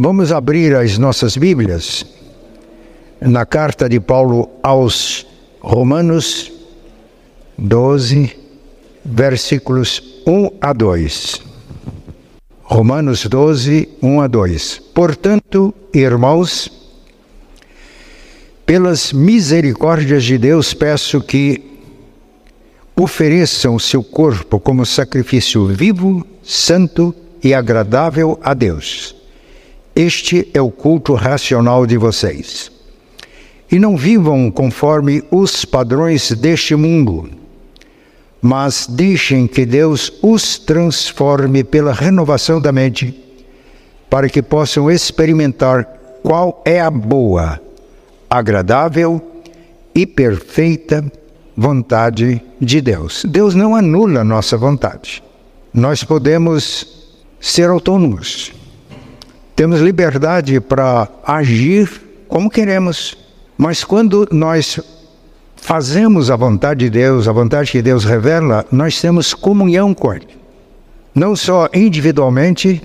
Vamos abrir as nossas Bíblias na carta de Paulo aos Romanos 12, versículos 1 a 2. Romanos 12, 1 a 2. Portanto, irmãos, pelas misericórdias de Deus, peço que ofereçam o seu corpo como sacrifício vivo, santo e agradável a Deus. Este é o culto racional de vocês. E não vivam conforme os padrões deste mundo, mas deixem que Deus os transforme pela renovação da mente, para que possam experimentar qual é a boa, agradável e perfeita vontade de Deus. Deus não anula nossa vontade. Nós podemos ser autônomos. Temos liberdade para agir como queremos. Mas quando nós fazemos a vontade de Deus, a vontade que Deus revela, nós temos comunhão com Ele. Não só individualmente,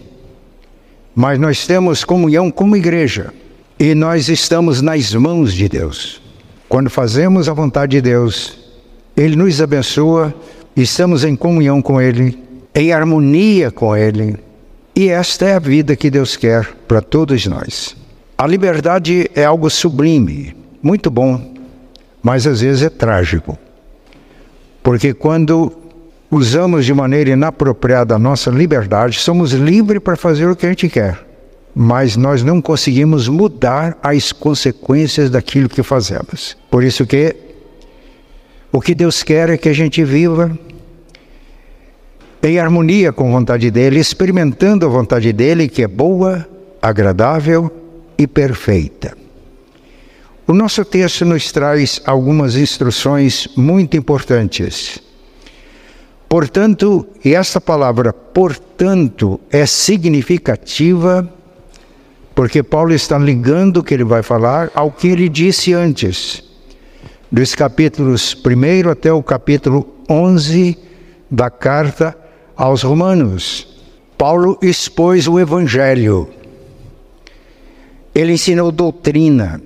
mas nós temos comunhão como igreja. E nós estamos nas mãos de Deus. Quando fazemos a vontade de Deus, Ele nos abençoa, estamos em comunhão com Ele, em harmonia com Ele. E esta é a vida que Deus quer para todos nós. A liberdade é algo sublime, muito bom, mas às vezes é trágico. Porque quando usamos de maneira inapropriada a nossa liberdade, somos livres para fazer o que a gente quer mas nós não conseguimos mudar as consequências daquilo que fazemos. Por isso que o que Deus quer é que a gente viva em harmonia com a vontade dele, experimentando a vontade dele que é boa, agradável e perfeita. O nosso texto nos traz algumas instruções muito importantes. Portanto, e essa palavra portanto é significativa porque Paulo está ligando o que ele vai falar ao que ele disse antes, dos capítulos 1 até o capítulo 11 da carta aos Romanos. Paulo expôs o Evangelho, ele ensinou doutrina,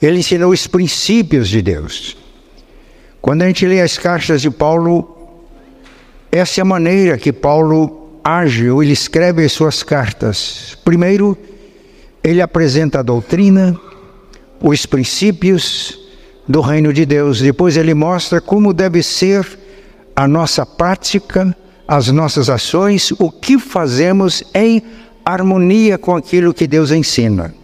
ele ensinou os princípios de Deus. Quando a gente lê as cartas de Paulo, essa é a maneira que Paulo age ou ele escreve as suas cartas. Primeiro, ele apresenta a doutrina, os princípios do reino de Deus. Depois, ele mostra como deve ser a nossa prática, as nossas ações, o que fazemos em harmonia com aquilo que Deus ensina.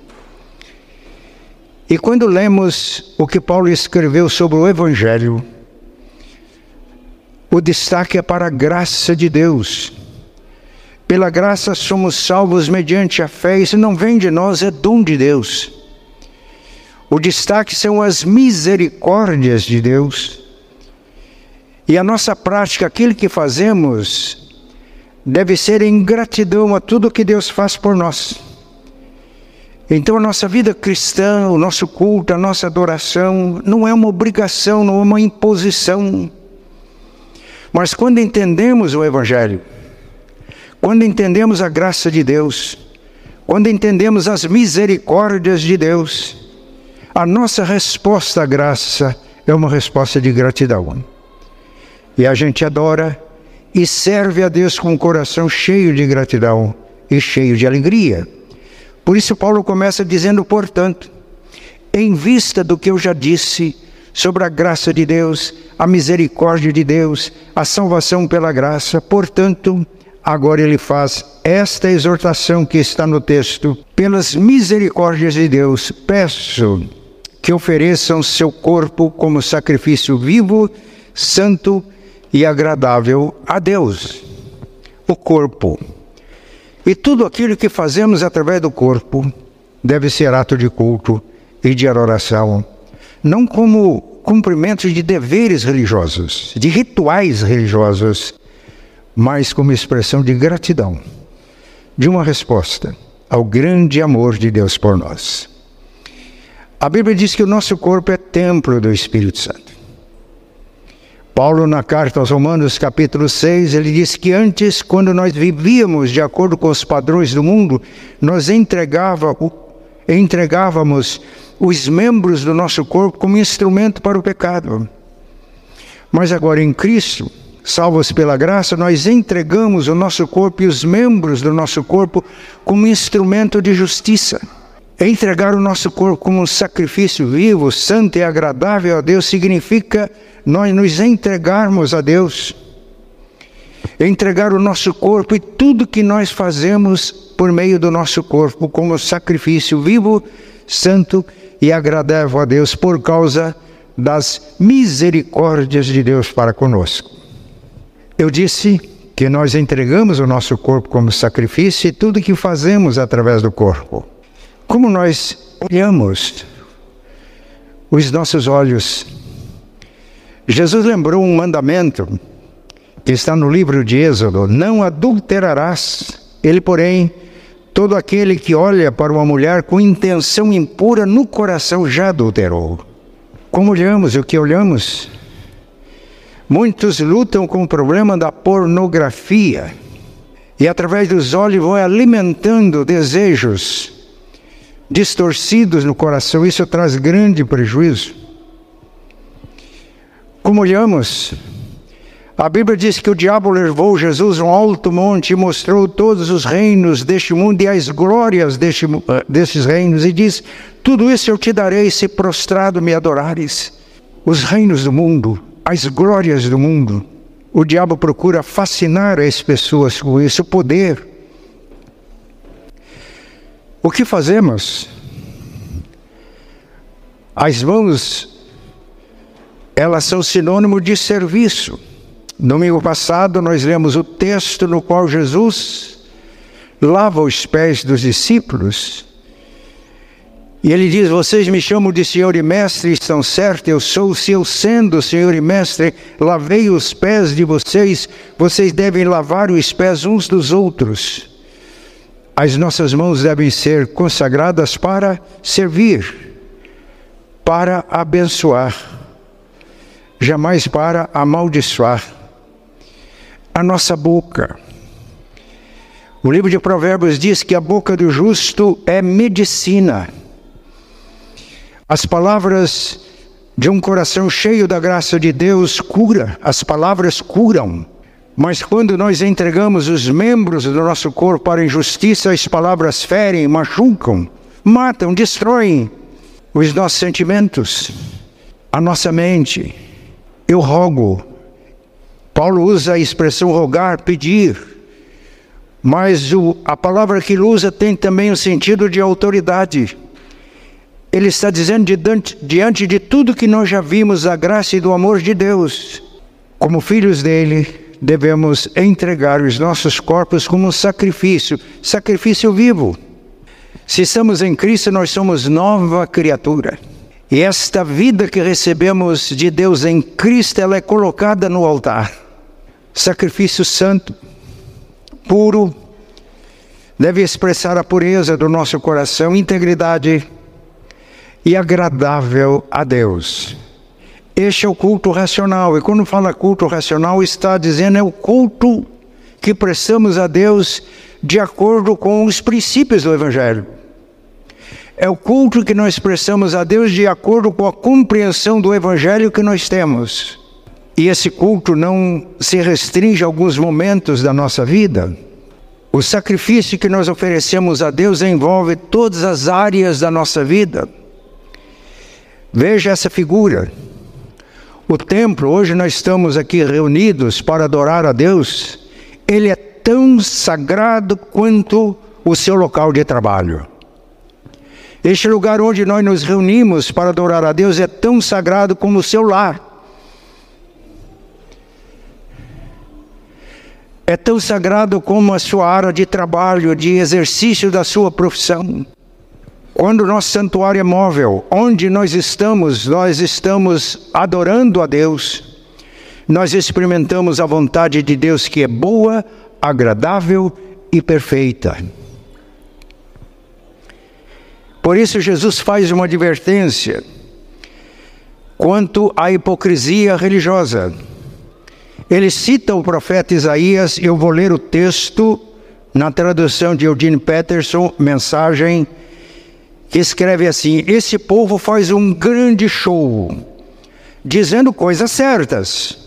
E quando lemos o que Paulo escreveu sobre o Evangelho, o destaque é para a graça de Deus pela graça somos salvos mediante a fé, isso não vem de nós, é dom de Deus. O destaque são as misericórdias de Deus. E a nossa prática, aquilo que fazemos, deve ser em gratidão a tudo que Deus faz por nós. Então a nossa vida cristã, o nosso culto, a nossa adoração, não é uma obrigação, não é uma imposição. Mas quando entendemos o Evangelho, quando entendemos a graça de Deus, quando entendemos as misericórdias de Deus, a nossa resposta à graça é uma resposta de gratidão. E a gente adora e serve a Deus com o coração cheio de gratidão e cheio de alegria. Por isso, Paulo começa dizendo, portanto, em vista do que eu já disse sobre a graça de Deus, a misericórdia de Deus, a salvação pela graça, portanto, Agora ele faz esta exortação que está no texto: pelas misericórdias de Deus, peço que ofereçam seu corpo como sacrifício vivo, santo e agradável a Deus. O corpo. E tudo aquilo que fazemos através do corpo deve ser ato de culto e de adoração, não como cumprimentos de deveres religiosos, de rituais religiosos, mas como expressão de gratidão, de uma resposta ao grande amor de Deus por nós. A Bíblia diz que o nosso corpo é templo do Espírito Santo. Paulo, na carta aos Romanos, capítulo 6, ele diz que antes, quando nós vivíamos de acordo com os padrões do mundo, nós entregava, entregávamos os membros do nosso corpo como instrumento para o pecado. Mas agora em Cristo, salvos pela graça, nós entregamos o nosso corpo e os membros do nosso corpo como instrumento de justiça. Entregar o nosso corpo como um sacrifício vivo, santo e agradável a Deus significa nós nos entregarmos a Deus. Entregar o nosso corpo e tudo que nós fazemos por meio do nosso corpo como sacrifício vivo, santo e agradável a Deus por causa das misericórdias de Deus para conosco. Eu disse que nós entregamos o nosso corpo como sacrifício e tudo que fazemos através do corpo. Como nós olhamos os nossos olhos. Jesus lembrou um mandamento que está no livro de Êxodo: Não adulterarás. Ele, porém, todo aquele que olha para uma mulher com intenção impura no coração já adulterou. Como olhamos o que olhamos? Muitos lutam com o problema da pornografia e, através dos olhos, vão alimentando desejos distorcidos no coração, isso traz grande prejuízo. Como olhamos, a Bíblia diz que o diabo levou Jesus a um alto monte e mostrou todos os reinos deste mundo e as glórias deste, destes reinos, e diz: Tudo isso eu te darei se prostrado me adorares. Os reinos do mundo, as glórias do mundo. O diabo procura fascinar as pessoas com isso, o poder, o que fazemos? As mãos, elas são sinônimo de serviço. Domingo passado nós lemos o texto no qual Jesus lava os pés dos discípulos. E ele diz: Vocês me chamam de Senhor e Mestre, estão certos, eu sou, se eu sendo Senhor e Mestre, lavei os pés de vocês, vocês devem lavar os pés uns dos outros. As nossas mãos devem ser consagradas para servir, para abençoar, jamais para amaldiçoar. A nossa boca. O livro de Provérbios diz que a boca do justo é medicina. As palavras de um coração cheio da graça de Deus cura, as palavras curam. Mas quando nós entregamos os membros do nosso corpo para injustiça, as palavras ferem, machucam, matam, destroem os nossos sentimentos, a nossa mente. Eu rogo. Paulo usa a expressão rogar, pedir. Mas o, a palavra que ele usa tem também o sentido de autoridade. Ele está dizendo diante, diante de tudo que nós já vimos, a graça e do amor de Deus, como filhos dele, devemos entregar os nossos corpos como um sacrifício, sacrifício vivo. Se estamos em Cristo, nós somos nova criatura. E esta vida que recebemos de Deus em Cristo, ela é colocada no altar. Sacrifício santo, puro, deve expressar a pureza do nosso coração, integridade e agradável a Deus. Este é o culto racional. E quando fala culto racional, está dizendo é o culto que prestamos a Deus de acordo com os princípios do Evangelho. É o culto que nós prestamos a Deus de acordo com a compreensão do Evangelho que nós temos. E esse culto não se restringe a alguns momentos da nossa vida. O sacrifício que nós oferecemos a Deus envolve todas as áreas da nossa vida. Veja essa figura. O templo, hoje nós estamos aqui reunidos para adorar a Deus, ele é tão sagrado quanto o seu local de trabalho. Este lugar onde nós nos reunimos para adorar a Deus é tão sagrado como o seu lar. É tão sagrado como a sua área de trabalho, de exercício da sua profissão. Quando o nosso santuário é móvel, onde nós estamos, nós estamos adorando a Deus, nós experimentamos a vontade de Deus que é boa, agradável e perfeita. Por isso, Jesus faz uma advertência quanto à hipocrisia religiosa. Ele cita o profeta Isaías, eu vou ler o texto na tradução de Eugene Peterson, mensagem, escreve assim: Esse povo faz um grande show, dizendo coisas certas,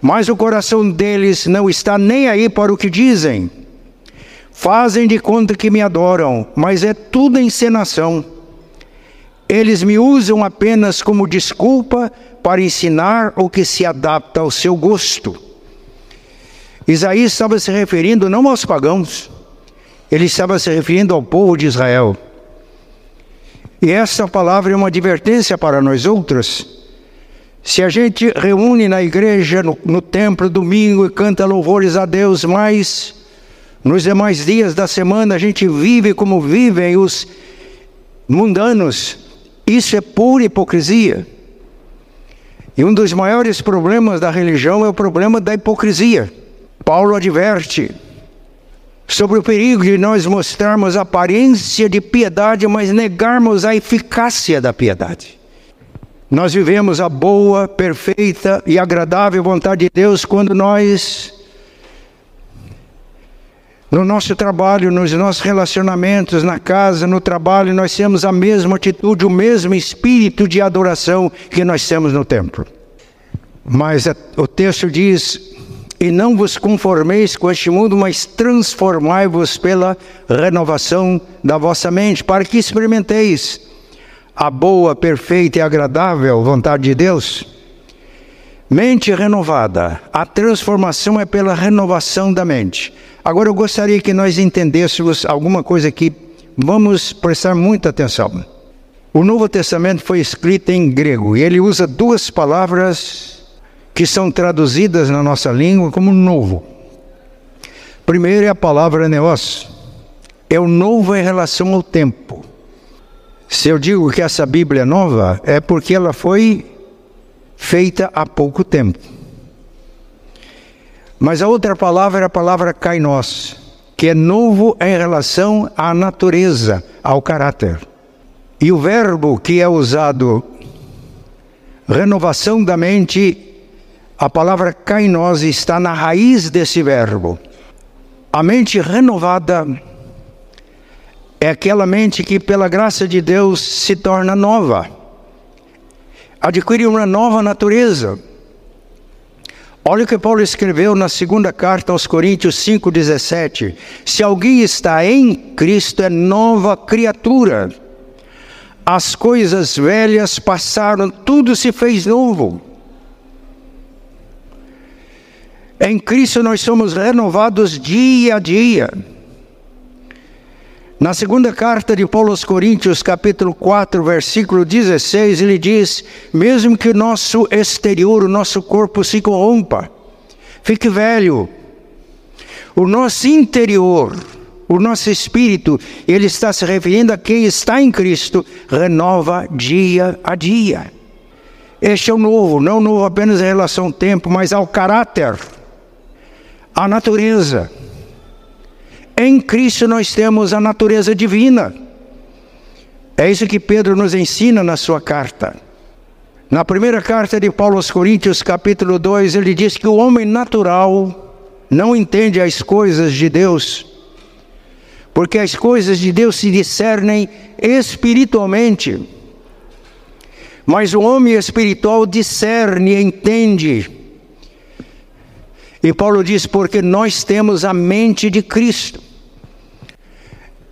mas o coração deles não está nem aí para o que dizem. Fazem de conta que me adoram, mas é tudo encenação. Eles me usam apenas como desculpa para ensinar o que se adapta ao seu gosto. Isaías estava se referindo não aos pagãos, ele estava se referindo ao povo de Israel. E essa palavra é uma advertência para nós outros. Se a gente reúne na igreja, no, no templo, domingo e canta louvores a Deus, mas nos demais dias da semana a gente vive como vivem os mundanos, isso é pura hipocrisia. E um dos maiores problemas da religião é o problema da hipocrisia. Paulo adverte sobre o perigo de nós mostrarmos aparência de piedade, mas negarmos a eficácia da piedade. Nós vivemos a boa, perfeita e agradável vontade de Deus quando nós no nosso trabalho, nos nossos relacionamentos, na casa, no trabalho, nós temos a mesma atitude, o mesmo espírito de adoração que nós temos no templo. Mas o texto diz: E não vos conformeis com este mundo, mas transformai-vos pela renovação da vossa mente, para que experimenteis a boa, perfeita e agradável vontade de Deus. Mente renovada. A transformação é pela renovação da mente. Agora eu gostaria que nós entendêssemos alguma coisa aqui. Vamos prestar muita atenção. O Novo Testamento foi escrito em grego e ele usa duas palavras que são traduzidas na nossa língua como novo. Primeiro é a palavra neos. É o novo em relação ao tempo. Se eu digo que essa Bíblia é nova, é porque ela foi feita há pouco tempo. Mas a outra palavra é a palavra kainos, que é novo em relação à natureza, ao caráter. E o verbo que é usado, renovação da mente, a palavra kainos está na raiz desse verbo. A mente renovada é aquela mente que, pela graça de Deus, se torna nova, adquire uma nova natureza Olha o que Paulo escreveu na segunda carta aos Coríntios 5,17: Se alguém está em Cristo, é nova criatura. As coisas velhas passaram, tudo se fez novo. Em Cristo nós somos renovados dia a dia. Na segunda carta de Paulo aos Coríntios, capítulo 4, versículo 16, ele diz: Mesmo que o nosso exterior, o nosso corpo se corrompa, fique velho, o nosso interior, o nosso espírito, ele está se referindo a quem está em Cristo, renova dia a dia. Este é o novo, não novo apenas em relação ao tempo, mas ao caráter, à natureza. Em Cristo nós temos a natureza divina. É isso que Pedro nos ensina na sua carta. Na primeira carta de Paulo aos Coríntios, capítulo 2, ele diz que o homem natural não entende as coisas de Deus, porque as coisas de Deus se discernem espiritualmente. Mas o homem espiritual discerne, entende. E Paulo diz: porque nós temos a mente de Cristo.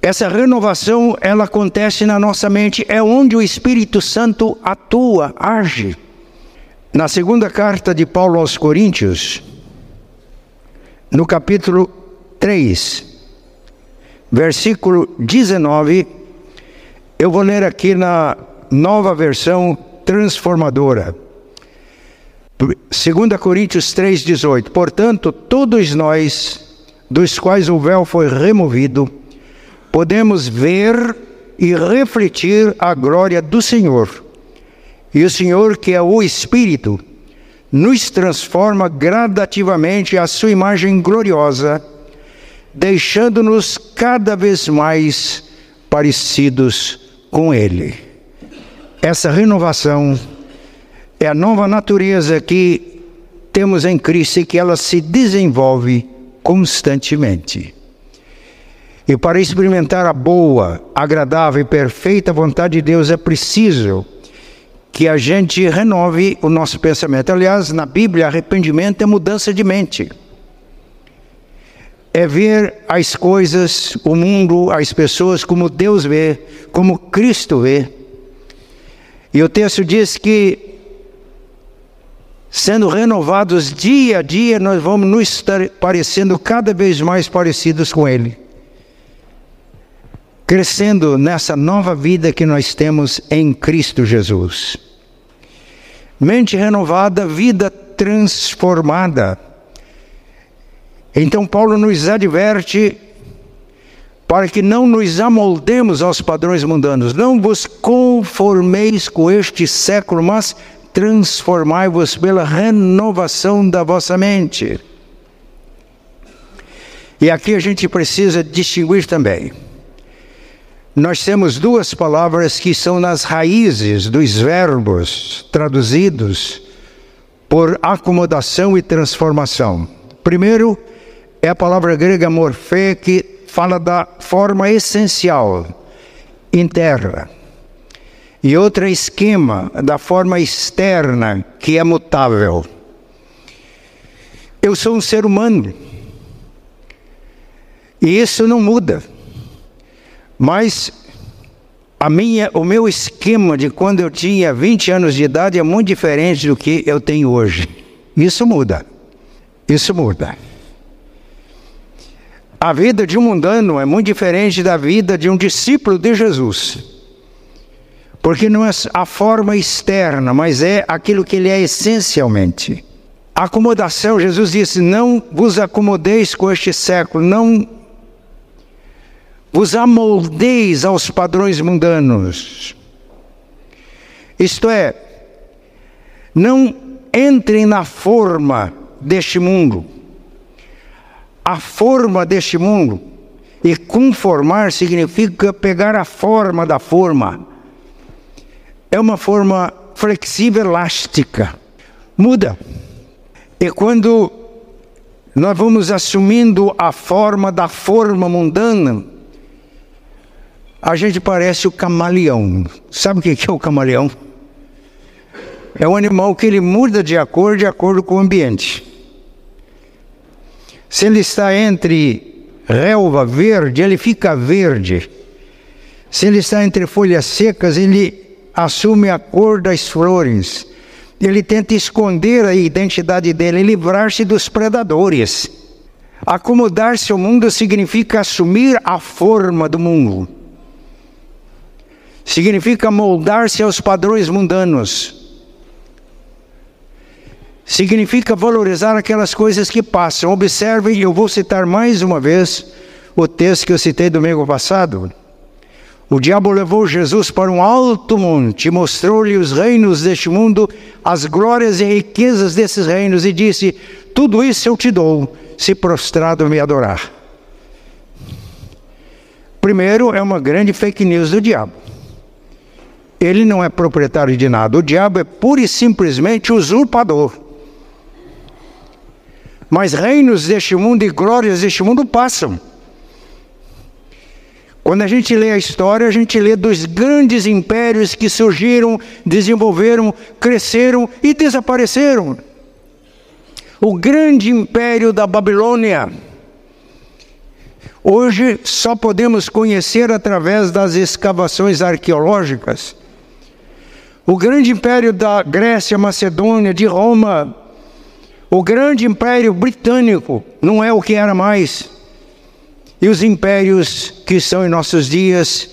Essa renovação, ela acontece na nossa mente, é onde o Espírito Santo atua, age. Na segunda carta de Paulo aos Coríntios, no capítulo 3, versículo 19, eu vou ler aqui na nova versão transformadora. 2 Coríntios 3,18: Portanto, todos nós, dos quais o véu foi removido, podemos ver e refletir a glória do Senhor. E o Senhor, que é o Espírito, nos transforma gradativamente à sua imagem gloriosa, deixando-nos cada vez mais parecidos com Ele. Essa renovação é a nova natureza que temos em Cristo e que ela se desenvolve constantemente. E para experimentar a boa, agradável e perfeita vontade de Deus é preciso que a gente renove o nosso pensamento. Aliás, na Bíblia, arrependimento é mudança de mente. É ver as coisas, o mundo, as pessoas como Deus vê, como Cristo vê. E o texto diz que, sendo renovados dia a dia, nós vamos nos estar parecendo cada vez mais parecidos com Ele. Crescendo nessa nova vida que nós temos em Cristo Jesus. Mente renovada, vida transformada. Então, Paulo nos adverte para que não nos amoldemos aos padrões mundanos. Não vos conformeis com este século, mas transformai-vos pela renovação da vossa mente. E aqui a gente precisa distinguir também. Nós temos duas palavras que são nas raízes dos verbos traduzidos por acomodação e transformação. Primeiro é a palavra grega morfé, que fala da forma essencial, interna. E outra esquema, da forma externa, que é mutável. Eu sou um ser humano. E isso não muda. Mas a minha, o meu esquema de quando eu tinha 20 anos de idade é muito diferente do que eu tenho hoje. Isso muda. Isso muda. A vida de um mundano é muito diferente da vida de um discípulo de Jesus. Porque não é a forma externa, mas é aquilo que ele é essencialmente. Acomodação, Jesus disse: Não vos acomodeis com este século, não vos amoldeis aos padrões mundanos. Isto é, não entrem na forma deste mundo a forma deste mundo. E conformar significa pegar a forma da forma. É uma forma flexível, elástica. Muda. E quando nós vamos assumindo a forma da forma mundana, a gente parece o camaleão. Sabe o que é o camaleão? É um animal que ele muda de acordo de acordo com o ambiente. Se ele está entre relva verde, ele fica verde. Se ele está entre folhas secas, ele assume a cor das flores. Ele tenta esconder a identidade dele livrar-se dos predadores. Acomodar-se ao mundo significa assumir a forma do mundo. Significa moldar-se aos padrões mundanos significa valorizar aquelas coisas que passam. Observem, eu vou citar mais uma vez o texto que eu citei domingo passado. O diabo levou Jesus para um alto monte, mostrou-lhe os reinos deste mundo, as glórias e riquezas desses reinos, e disse: Tudo isso eu te dou, se prostrado me adorar. Primeiro, é uma grande fake news do diabo. Ele não é proprietário de nada, o diabo é pura e simplesmente usurpador. Mas reinos deste mundo e glórias deste mundo passam. Quando a gente lê a história, a gente lê dos grandes impérios que surgiram, desenvolveram, cresceram e desapareceram. O grande império da Babilônia. Hoje só podemos conhecer através das escavações arqueológicas. O grande império da Grécia, Macedônia, de Roma, o grande império britânico não é o que era mais. E os impérios que estão em nossos dias,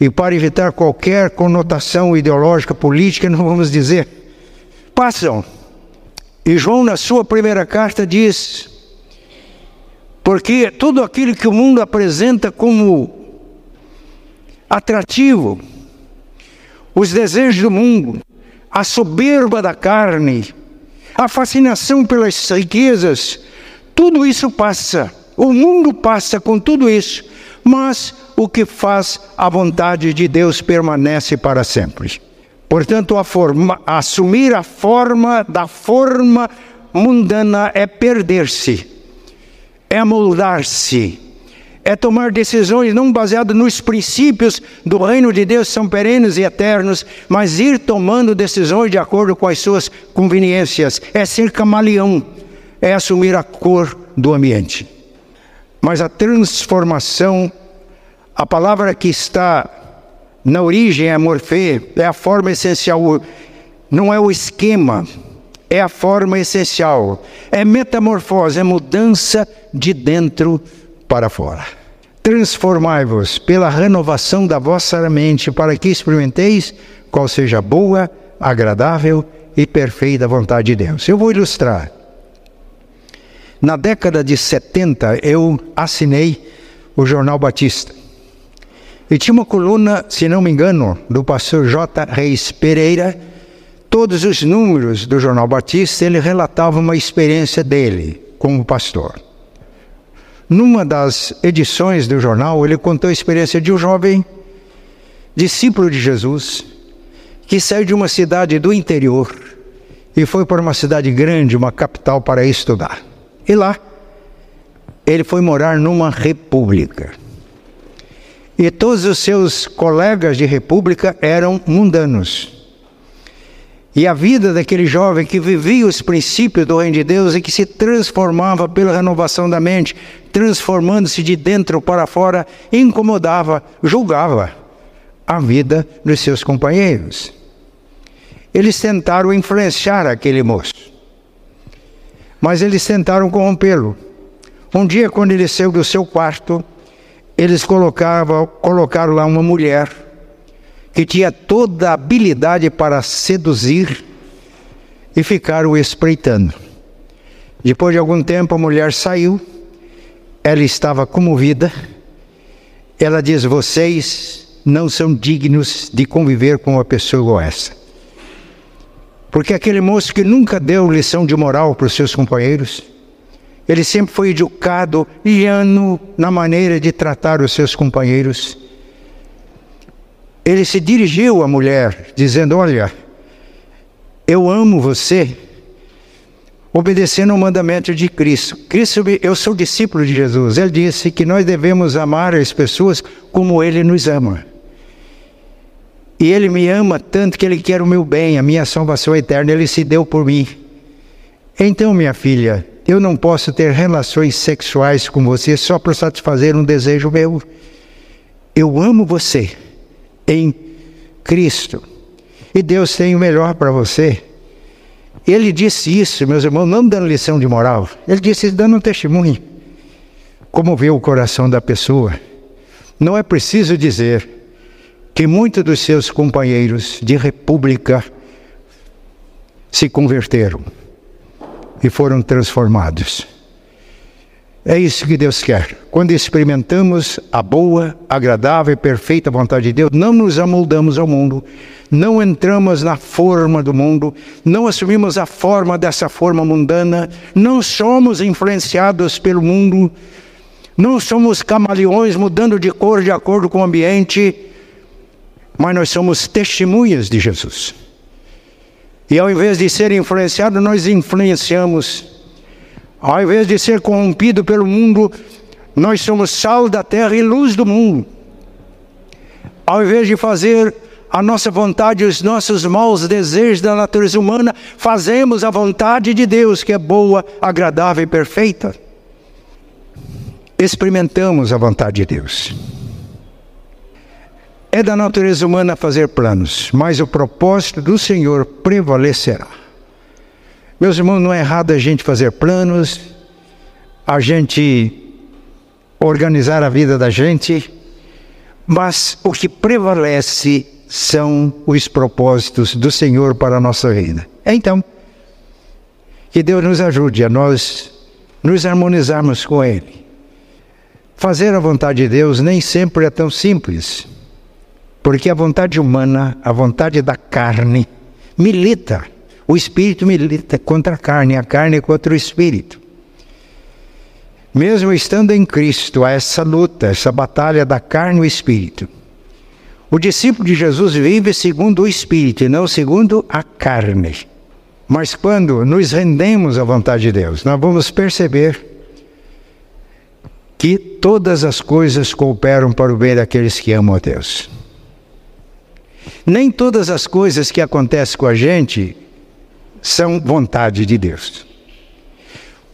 e para evitar qualquer conotação ideológica, política, não vamos dizer, passam. E João, na sua primeira carta, diz: porque tudo aquilo que o mundo apresenta como atrativo, os desejos do mundo, a soberba da carne, a fascinação pelas riquezas, tudo isso passa. O mundo passa com tudo isso, mas o que faz a vontade de Deus permanece para sempre. Portanto, a forma, assumir a forma da forma mundana é perder-se, é amoldar-se, é tomar decisões não baseadas nos princípios do reino de Deus, são perenes e eternos, mas ir tomando decisões de acordo com as suas conveniências, é ser camaleão, é assumir a cor do ambiente. Mas a transformação, a palavra que está na origem é morfê, é a forma essencial, não é o esquema, é a forma essencial, é metamorfose, é mudança de dentro para fora. Transformai-vos pela renovação da vossa mente, para que experimenteis qual seja boa, agradável e perfeita vontade de Deus. Eu vou ilustrar. Na década de 70, eu assinei o Jornal Batista. E tinha uma coluna, se não me engano, do pastor J. Reis Pereira. Todos os números do Jornal Batista, ele relatava uma experiência dele como pastor. Numa das edições do jornal, ele contou a experiência de um jovem discípulo de Jesus que saiu de uma cidade do interior e foi para uma cidade grande, uma capital, para estudar. E lá, ele foi morar numa república. E todos os seus colegas de república eram mundanos. E a vida daquele jovem que vivia os princípios do reino de Deus e que se transformava pela renovação da mente, transformando-se de dentro para fora, incomodava, julgava a vida dos seus companheiros. Eles tentaram influenciar aquele moço, mas eles tentaram corrompê-lo. Um dia, quando ele saiu do seu quarto, eles colocavam, colocaram lá uma mulher que tinha toda a habilidade para seduzir e ficaram espreitando. Depois de algum tempo, a mulher saiu, ela estava comovida. Ela diz: Vocês não são dignos de conviver com uma pessoa igual essa. Porque aquele moço que nunca deu lição de moral para os seus companheiros, ele sempre foi educado, liano na maneira de tratar os seus companheiros. Ele se dirigiu à mulher, dizendo: Olha, eu amo você, obedecendo ao mandamento de Cristo. Cristo, eu sou discípulo de Jesus. Ele disse que nós devemos amar as pessoas como Ele nos ama. E Ele me ama tanto que Ele quer o meu bem, a minha salvação eterna. Ele se deu por mim. Então, minha filha, eu não posso ter relações sexuais com você só para satisfazer um desejo meu. Eu amo você em Cristo. E Deus tem o melhor para você. Ele disse isso, meus irmãos, não dando lição de moral. Ele disse isso dando um testemunho. Como vê o coração da pessoa. Não é preciso dizer que muitos dos seus companheiros de república se converteram e foram transformados. É isso que Deus quer. Quando experimentamos a boa, agradável e perfeita vontade de Deus, não nos amoldamos ao mundo, não entramos na forma do mundo, não assumimos a forma dessa forma mundana, não somos influenciados pelo mundo, não somos camaleões mudando de cor de acordo com o ambiente, mas nós somos testemunhas de Jesus. E ao invés de ser influenciado, nós influenciamos. Ao invés de ser corrompido pelo mundo, nós somos sal da terra e luz do mundo. Ao invés de fazer a nossa vontade, os nossos maus desejos da natureza humana, fazemos a vontade de Deus, que é boa, agradável e perfeita. Experimentamos a vontade de Deus. É da natureza humana fazer planos, mas o propósito do Senhor prevalecerá. Meus irmãos, não é errado a gente fazer planos, a gente organizar a vida da gente, mas o que prevalece são os propósitos do Senhor para a nossa vida. Então, que Deus nos ajude a nós nos harmonizarmos com Ele. Fazer a vontade de Deus nem sempre é tão simples. Porque a vontade humana, a vontade da carne, milita. O espírito milita contra a carne, a carne contra o espírito. Mesmo estando em Cristo, há essa luta, essa batalha da carne e o espírito. O discípulo de Jesus vive segundo o espírito e não segundo a carne. Mas quando nos rendemos à vontade de Deus, nós vamos perceber que todas as coisas cooperam para o bem daqueles que amam a Deus. Nem todas as coisas que acontecem com a gente são vontade de Deus.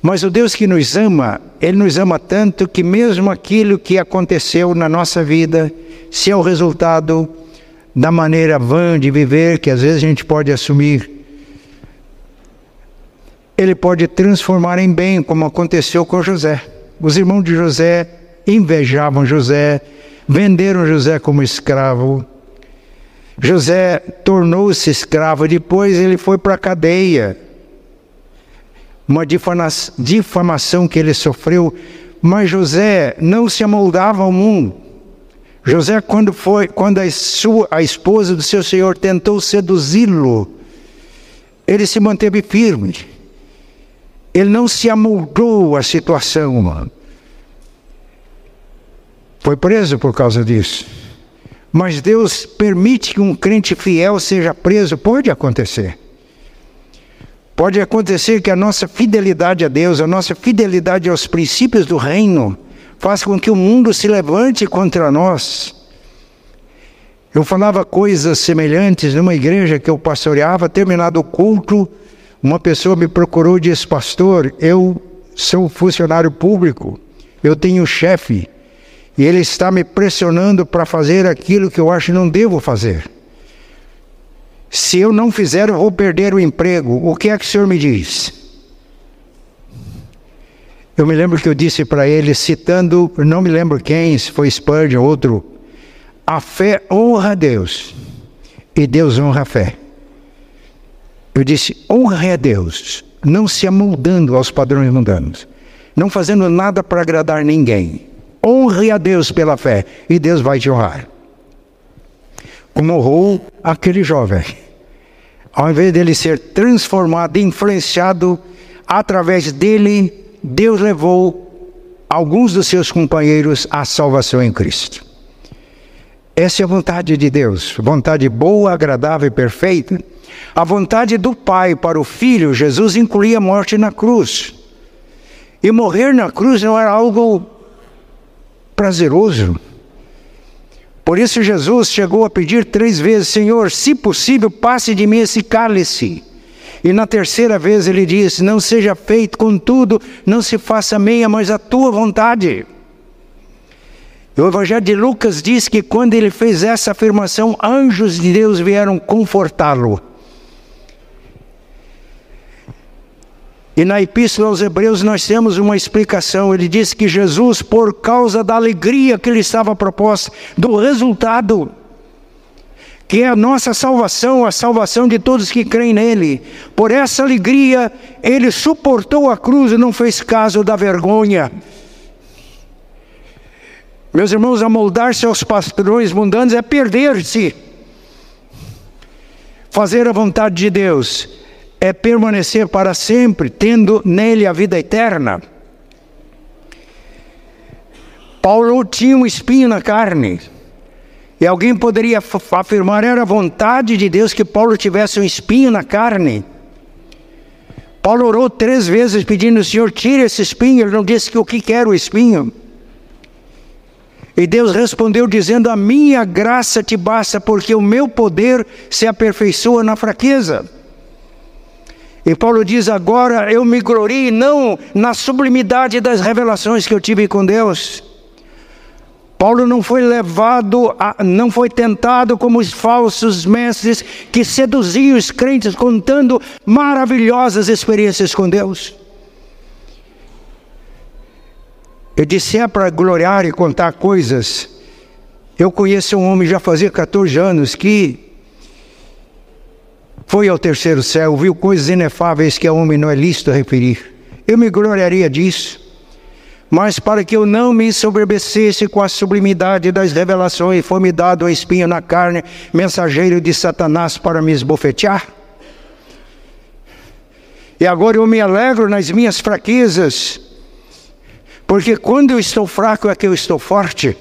Mas o Deus que nos ama, Ele nos ama tanto que, mesmo aquilo que aconteceu na nossa vida, se é o resultado da maneira vã de viver, que às vezes a gente pode assumir, Ele pode transformar em bem, como aconteceu com José. Os irmãos de José invejavam José, venderam José como escravo. José tornou-se escravo, depois ele foi para a cadeia. Uma difamação que ele sofreu, mas José não se amoldava ao mundo. José, quando foi, quando a, sua, a esposa do seu senhor tentou seduzi-lo, ele se manteve firme. Ele não se amoldou à situação, mano. Foi preso por causa disso. Mas Deus permite que um crente fiel seja preso, pode acontecer. Pode acontecer que a nossa fidelidade a Deus, a nossa fidelidade aos princípios do reino, faça com que o mundo se levante contra nós. Eu falava coisas semelhantes numa igreja que eu pastoreava, terminado o culto, uma pessoa me procurou e disse: Pastor, eu sou funcionário público, eu tenho chefe, e ele está me pressionando para fazer aquilo que eu acho que não devo fazer. Se eu não fizer, eu vou perder o emprego. O que é que o senhor me diz? Eu me lembro que eu disse para ele, citando, não me lembro quem, se foi Spurgeon ou outro, a fé honra a Deus e Deus honra a fé. Eu disse: honre a Deus, não se amoldando aos padrões mundanos, não fazendo nada para agradar ninguém. Honre a Deus pela fé e Deus vai te honrar. Como honrou aquele jovem. Ao invés dele ser transformado, influenciado através dele, Deus levou alguns dos seus companheiros à salvação em Cristo. Essa é a vontade de Deus, vontade boa, agradável e perfeita a vontade do Pai para o Filho, Jesus incluía a morte na cruz. E morrer na cruz não era algo prazeroso. Por isso Jesus chegou a pedir três vezes: Senhor, se possível, passe de mim esse cálice. E na terceira vez ele disse: Não seja feito, contudo, não se faça meia, mas a tua vontade. O Evangelho de Lucas diz que quando ele fez essa afirmação, anjos de Deus vieram confortá-lo. E na Epístola aos Hebreus nós temos uma explicação. Ele diz que Jesus, por causa da alegria que lhe estava proposta, do resultado, que é a nossa salvação, a salvação de todos que creem nele, por essa alegria, ele suportou a cruz e não fez caso da vergonha. Meus irmãos, amoldar-se aos padrões mundanos é perder-se. Fazer a vontade de Deus é permanecer para sempre, tendo nele a vida eterna. Paulo tinha um espinho na carne. E alguém poderia afirmar, era vontade de Deus que Paulo tivesse um espinho na carne. Paulo orou três vezes pedindo ao Senhor, tire esse espinho. Ele não disse que o que quer o espinho. E Deus respondeu dizendo: A minha graça te basta, porque o meu poder se aperfeiçoa na fraqueza. E Paulo diz: agora eu me glorie não na sublimidade das revelações que eu tive com Deus. Paulo não foi levado, a, não foi tentado como os falsos mestres que seduziam os crentes contando maravilhosas experiências com Deus. Eu disse: é para gloriar e contar coisas. Eu conheço um homem já fazia 14 anos que foi ao terceiro céu, viu coisas inefáveis que a homem não é lícito referir. Eu me gloriaria disso. Mas para que eu não me soberbecesse com a sublimidade das revelações, foi-me dado a espinho na carne, mensageiro de Satanás para me esbofetear. E agora eu me alegro nas minhas fraquezas, porque quando eu estou fraco é que eu estou forte.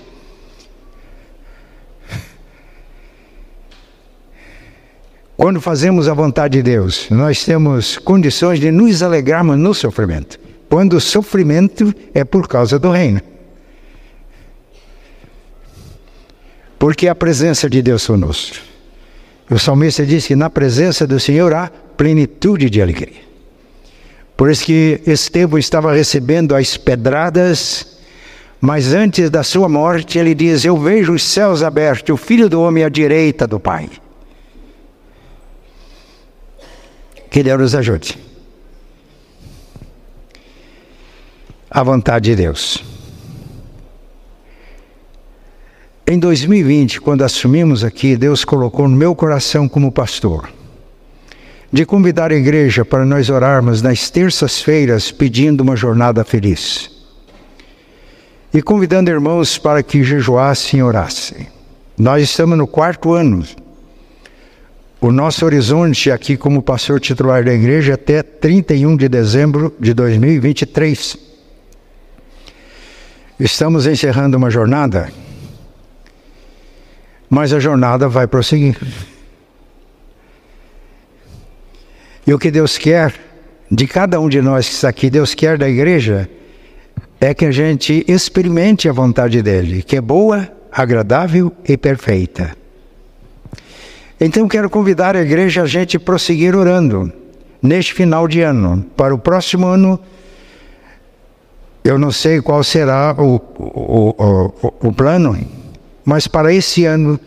Quando fazemos a vontade de Deus, nós temos condições de nos alegrarmos no sofrimento. Quando o sofrimento é por causa do reino. Porque a presença de Deus conosco. O salmista diz que na presença do Senhor há plenitude de alegria. Por isso que Estevão estava recebendo as pedradas, mas antes da sua morte ele diz: Eu vejo os céus abertos, o filho do homem à direita do Pai. Que Deus nos ajude. A vontade de Deus. Em 2020, quando assumimos aqui, Deus colocou no meu coração como pastor de convidar a igreja para nós orarmos nas terças-feiras pedindo uma jornada feliz. E convidando irmãos para que jejuassem e orassem. Nós estamos no quarto ano. O nosso horizonte aqui como pastor titular da igreja é até 31 de dezembro de 2023. Estamos encerrando uma jornada, mas a jornada vai prosseguir. E o que Deus quer de cada um de nós que está aqui, Deus quer da igreja, é que a gente experimente a vontade dele, que é boa, agradável e perfeita. Então quero convidar a igreja a gente prosseguir orando neste final de ano. Para o próximo ano, eu não sei qual será o, o, o, o plano, mas para esse ano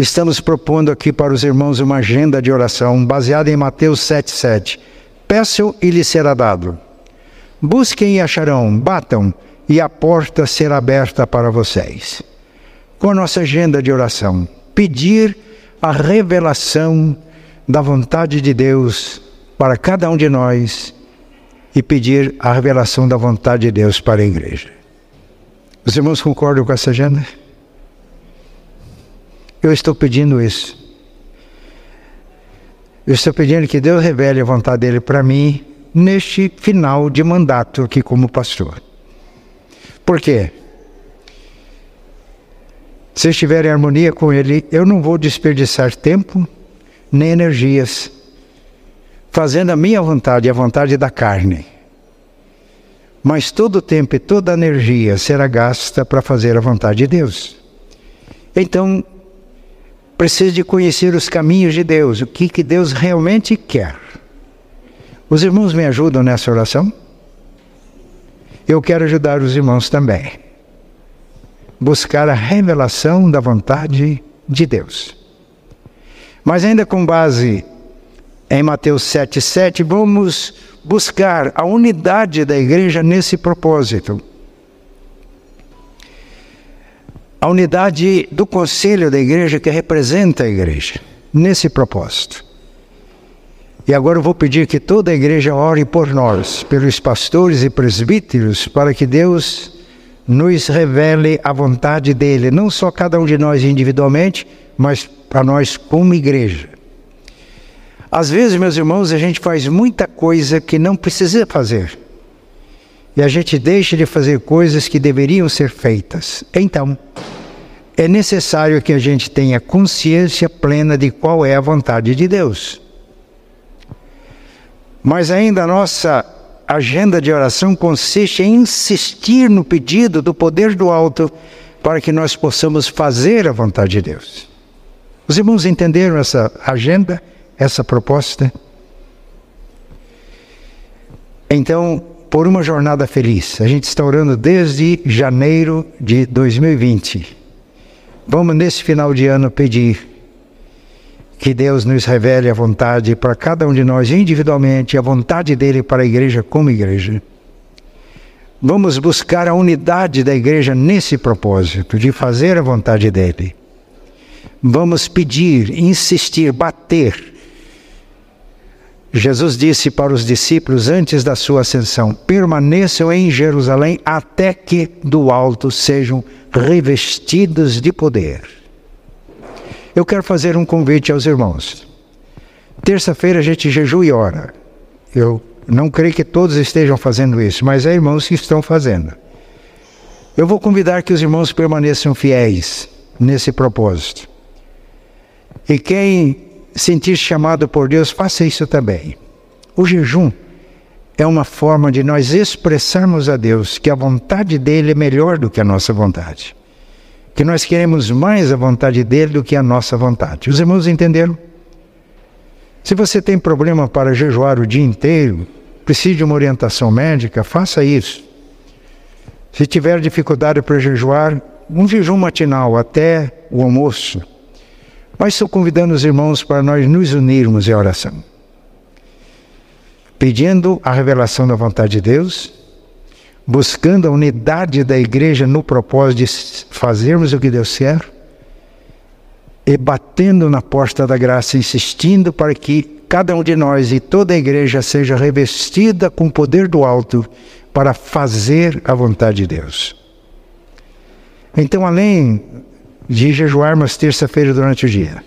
Estamos propondo aqui para os irmãos uma agenda de oração baseada em Mateus 7,7. Peçam e lhe será dado. Busquem e acharão, batam e a porta será aberta para vocês. Com a nossa agenda de oração, pedir a revelação da vontade de Deus para cada um de nós e pedir a revelação da vontade de Deus para a igreja. Os irmãos concordam com essa agenda? Eu estou pedindo isso. Eu estou pedindo que Deus revele a vontade dele para mim neste final de mandato aqui como pastor. Por quê? Se eu estiver em harmonia com ele, eu não vou desperdiçar tempo nem energias fazendo a minha vontade, a vontade da carne. Mas todo o tempo e toda a energia será gasta para fazer a vontade de Deus. Então, Preciso de conhecer os caminhos de Deus, o que, que Deus realmente quer. Os irmãos me ajudam nessa oração? Eu quero ajudar os irmãos também. Buscar a revelação da vontade de Deus. Mas ainda com base em Mateus 7,7, vamos buscar a unidade da igreja nesse propósito. a unidade do conselho da igreja que representa a igreja, nesse propósito. E agora eu vou pedir que toda a igreja ore por nós, pelos pastores e presbíteros, para que Deus nos revele a vontade dele, não só cada um de nós individualmente, mas para nós como igreja. Às vezes, meus irmãos, a gente faz muita coisa que não precisa fazer. E a gente deixa de fazer coisas que deveriam ser feitas. Então, é necessário que a gente tenha consciência plena de qual é a vontade de Deus. Mas ainda a nossa agenda de oração consiste em insistir no pedido do poder do alto para que nós possamos fazer a vontade de Deus. Os irmãos entenderam essa agenda, essa proposta? Então, por uma jornada feliz, a gente está orando desde janeiro de 2020 Vamos nesse final de ano pedir que Deus nos revele a vontade para cada um de nós individualmente, a vontade dele para a igreja como igreja. Vamos buscar a unidade da igreja nesse propósito, de fazer a vontade dele. Vamos pedir, insistir, bater Jesus disse para os discípulos antes da sua ascensão: permaneçam em Jerusalém até que do alto sejam revestidos de poder. Eu quero fazer um convite aos irmãos. Terça-feira a gente jejua e ora. Eu não creio que todos estejam fazendo isso, mas há irmãos que estão fazendo. Eu vou convidar que os irmãos permaneçam fiéis nesse propósito. E quem sentir chamado por Deus, faça isso também. O jejum é uma forma de nós expressarmos a Deus que a vontade dele é melhor do que a nossa vontade. Que nós queremos mais a vontade dele do que a nossa vontade. Os irmãos entenderam? Se você tem problema para jejuar o dia inteiro, precisa de uma orientação médica, faça isso. Se tiver dificuldade para jejuar, um jejum matinal até o almoço. Mas estou convidando os irmãos para nós nos unirmos em oração. Pedindo a revelação da vontade de Deus, buscando a unidade da igreja no propósito de fazermos o que Deus quer, e batendo na porta da graça, insistindo para que cada um de nós e toda a igreja seja revestida com o poder do alto para fazer a vontade de Deus. Então, além de jejuarmos terça-feira durante o dia,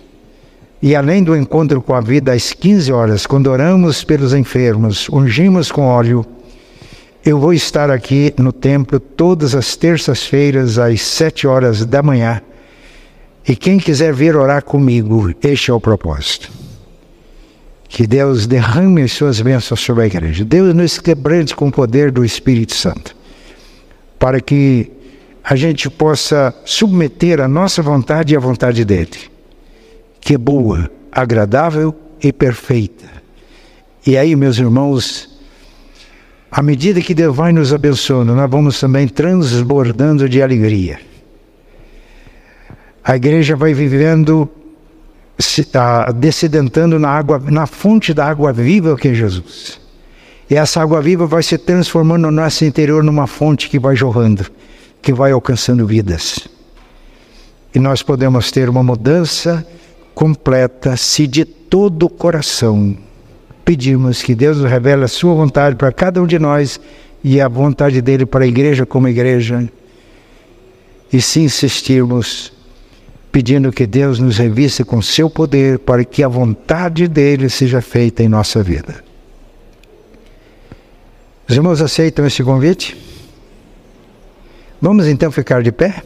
e além do encontro com a vida às 15 horas, quando oramos pelos enfermos, ungimos com óleo, eu vou estar aqui no templo todas as terças-feiras às 7 horas da manhã. E quem quiser vir orar comigo, este é o propósito. Que Deus derrame as suas bênçãos sobre a igreja. Deus nos quebrante com o poder do Espírito Santo. Para que a gente possa submeter a nossa vontade à vontade dele, que é boa, agradável e perfeita. E aí, meus irmãos, à medida que Deus vai nos abençoando, nós vamos também transbordando de alegria. A igreja vai vivendo está descedentando na água, na fonte da água viva que é Jesus. E essa água viva vai se transformando no nosso interior numa fonte que vai jorrando, que vai alcançando vidas. E nós podemos ter uma mudança completa se de todo o coração pedimos que Deus nos revele a sua vontade para cada um de nós e a vontade dele para a igreja como igreja. E se insistirmos pedindo que Deus nos revista com seu poder para que a vontade dele seja feita em nossa vida. Os irmãos aceitam esse convite? Vamos então ficar de pé?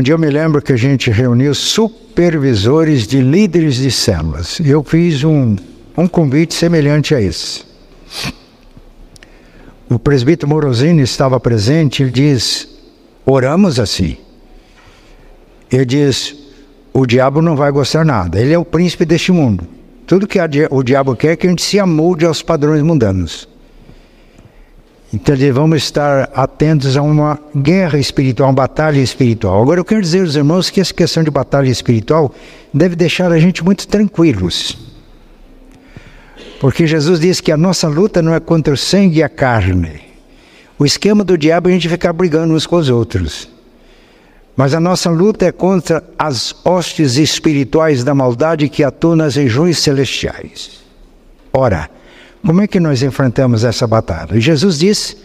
Dia eu me lembro que a gente reuniu supervisores de líderes de células. Eu fiz um, um convite semelhante a esse. O presbítero Morosini estava presente e diz: oramos assim. Ele diz: o diabo não vai gostar nada. Ele é o príncipe deste mundo. Tudo que o diabo quer é que a gente se amolde aos padrões mundanos. Então vamos estar atentos a uma guerra espiritual, uma batalha espiritual. Agora eu quero dizer aos irmãos que essa questão de batalha espiritual deve deixar a gente muito tranquilos. Porque Jesus diz que a nossa luta não é contra o sangue e a carne. O esquema do diabo é a gente ficar brigando uns com os outros. Mas a nossa luta é contra as hostes espirituais da maldade que atuam nas regiões celestiais. Ora, como é que nós enfrentamos essa batalha? Jesus diz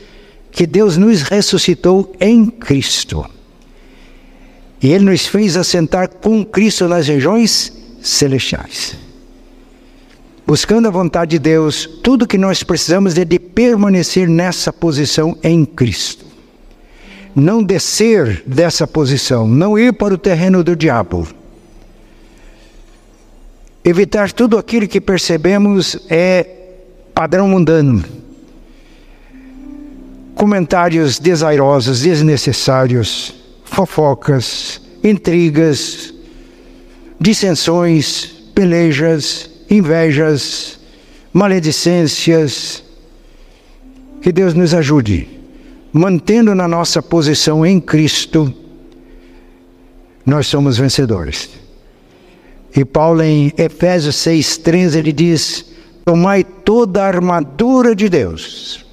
que Deus nos ressuscitou em Cristo. E Ele nos fez assentar com Cristo nas regiões celestiais. Buscando a vontade de Deus, tudo que nós precisamos é de permanecer nessa posição em Cristo não descer dessa posição, não ir para o terreno do diabo. Evitar tudo aquilo que percebemos é padrão mundano. Comentários desairosos, desnecessários, fofocas, intrigas, dissensões, pelejas, invejas, maledicências. Que Deus nos ajude mantendo na nossa posição em Cristo, nós somos vencedores. E Paulo em Efésios 6,13 ele diz: Tomai toda a armadura de Deus,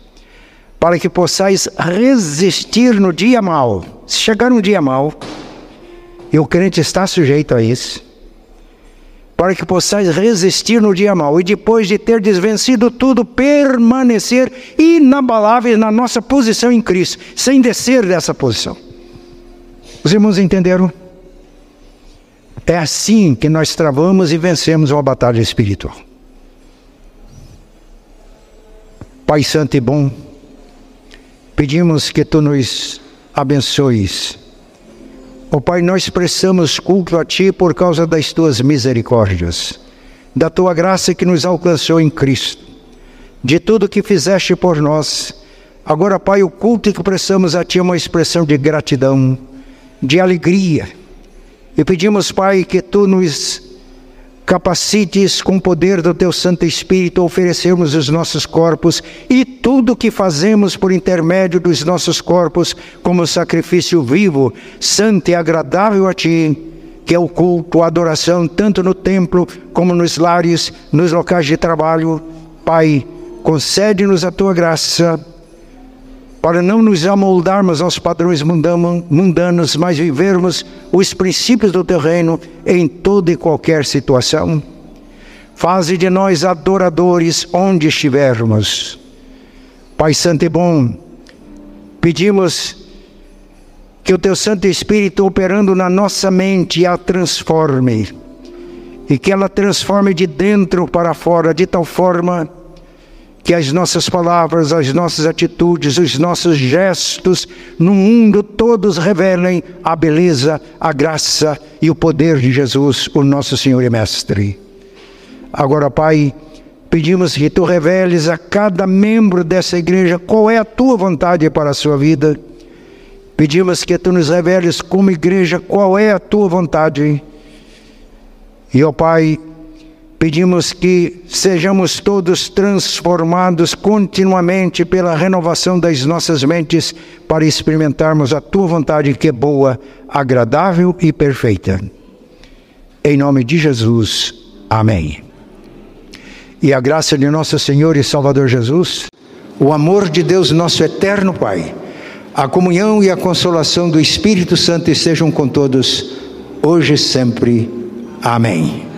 para que possais resistir no dia mau. Se chegar um dia mau, e o crente está sujeito a isso, para que possais resistir no dia mau e depois de ter desvencido tudo, permanecer inabaláveis na nossa posição em Cristo, sem descer dessa posição. Os irmãos entenderam? É assim que nós travamos e vencemos uma batalha espiritual. Pai Santo e bom, pedimos que tu nos abençoes Ó Pai, nós prestamos culto a Ti por causa das Tuas misericórdias, da Tua graça que nos alcançou em Cristo, de tudo que fizeste por nós. Agora, Pai, o culto que prestamos a Ti é uma expressão de gratidão, de alegria. E pedimos, Pai, que Tu nos capacites com o poder do Teu Santo Espírito a oferecermos os nossos corpos e tudo o que fazemos por intermédio dos nossos corpos como sacrifício vivo, santo e agradável a Ti, que é o culto, a adoração, tanto no templo como nos lares, nos locais de trabalho. Pai, concede-nos a Tua graça para não nos amoldarmos aos padrões mundanos, mas vivermos os princípios do teu reino em toda e qualquer situação. Faze de nós adoradores onde estivermos. Pai Santo e bom, pedimos que o teu Santo Espírito operando na nossa mente a transforme e que ela transforme de dentro para fora de tal forma que as nossas palavras, as nossas atitudes, os nossos gestos no mundo todos revelem a beleza, a graça e o poder de Jesus, o nosso Senhor e Mestre. Agora, Pai, pedimos que tu reveles a cada membro dessa igreja qual é a tua vontade para a sua vida. Pedimos que tu nos reveles como igreja qual é a tua vontade. E, ó Pai, Pedimos que sejamos todos transformados continuamente pela renovação das nossas mentes para experimentarmos a tua vontade que é boa, agradável e perfeita. Em nome de Jesus. Amém. E a graça de nosso Senhor e Salvador Jesus, o amor de Deus, nosso eterno Pai, a comunhão e a consolação do Espírito Santo estejam com todos, hoje e sempre. Amém.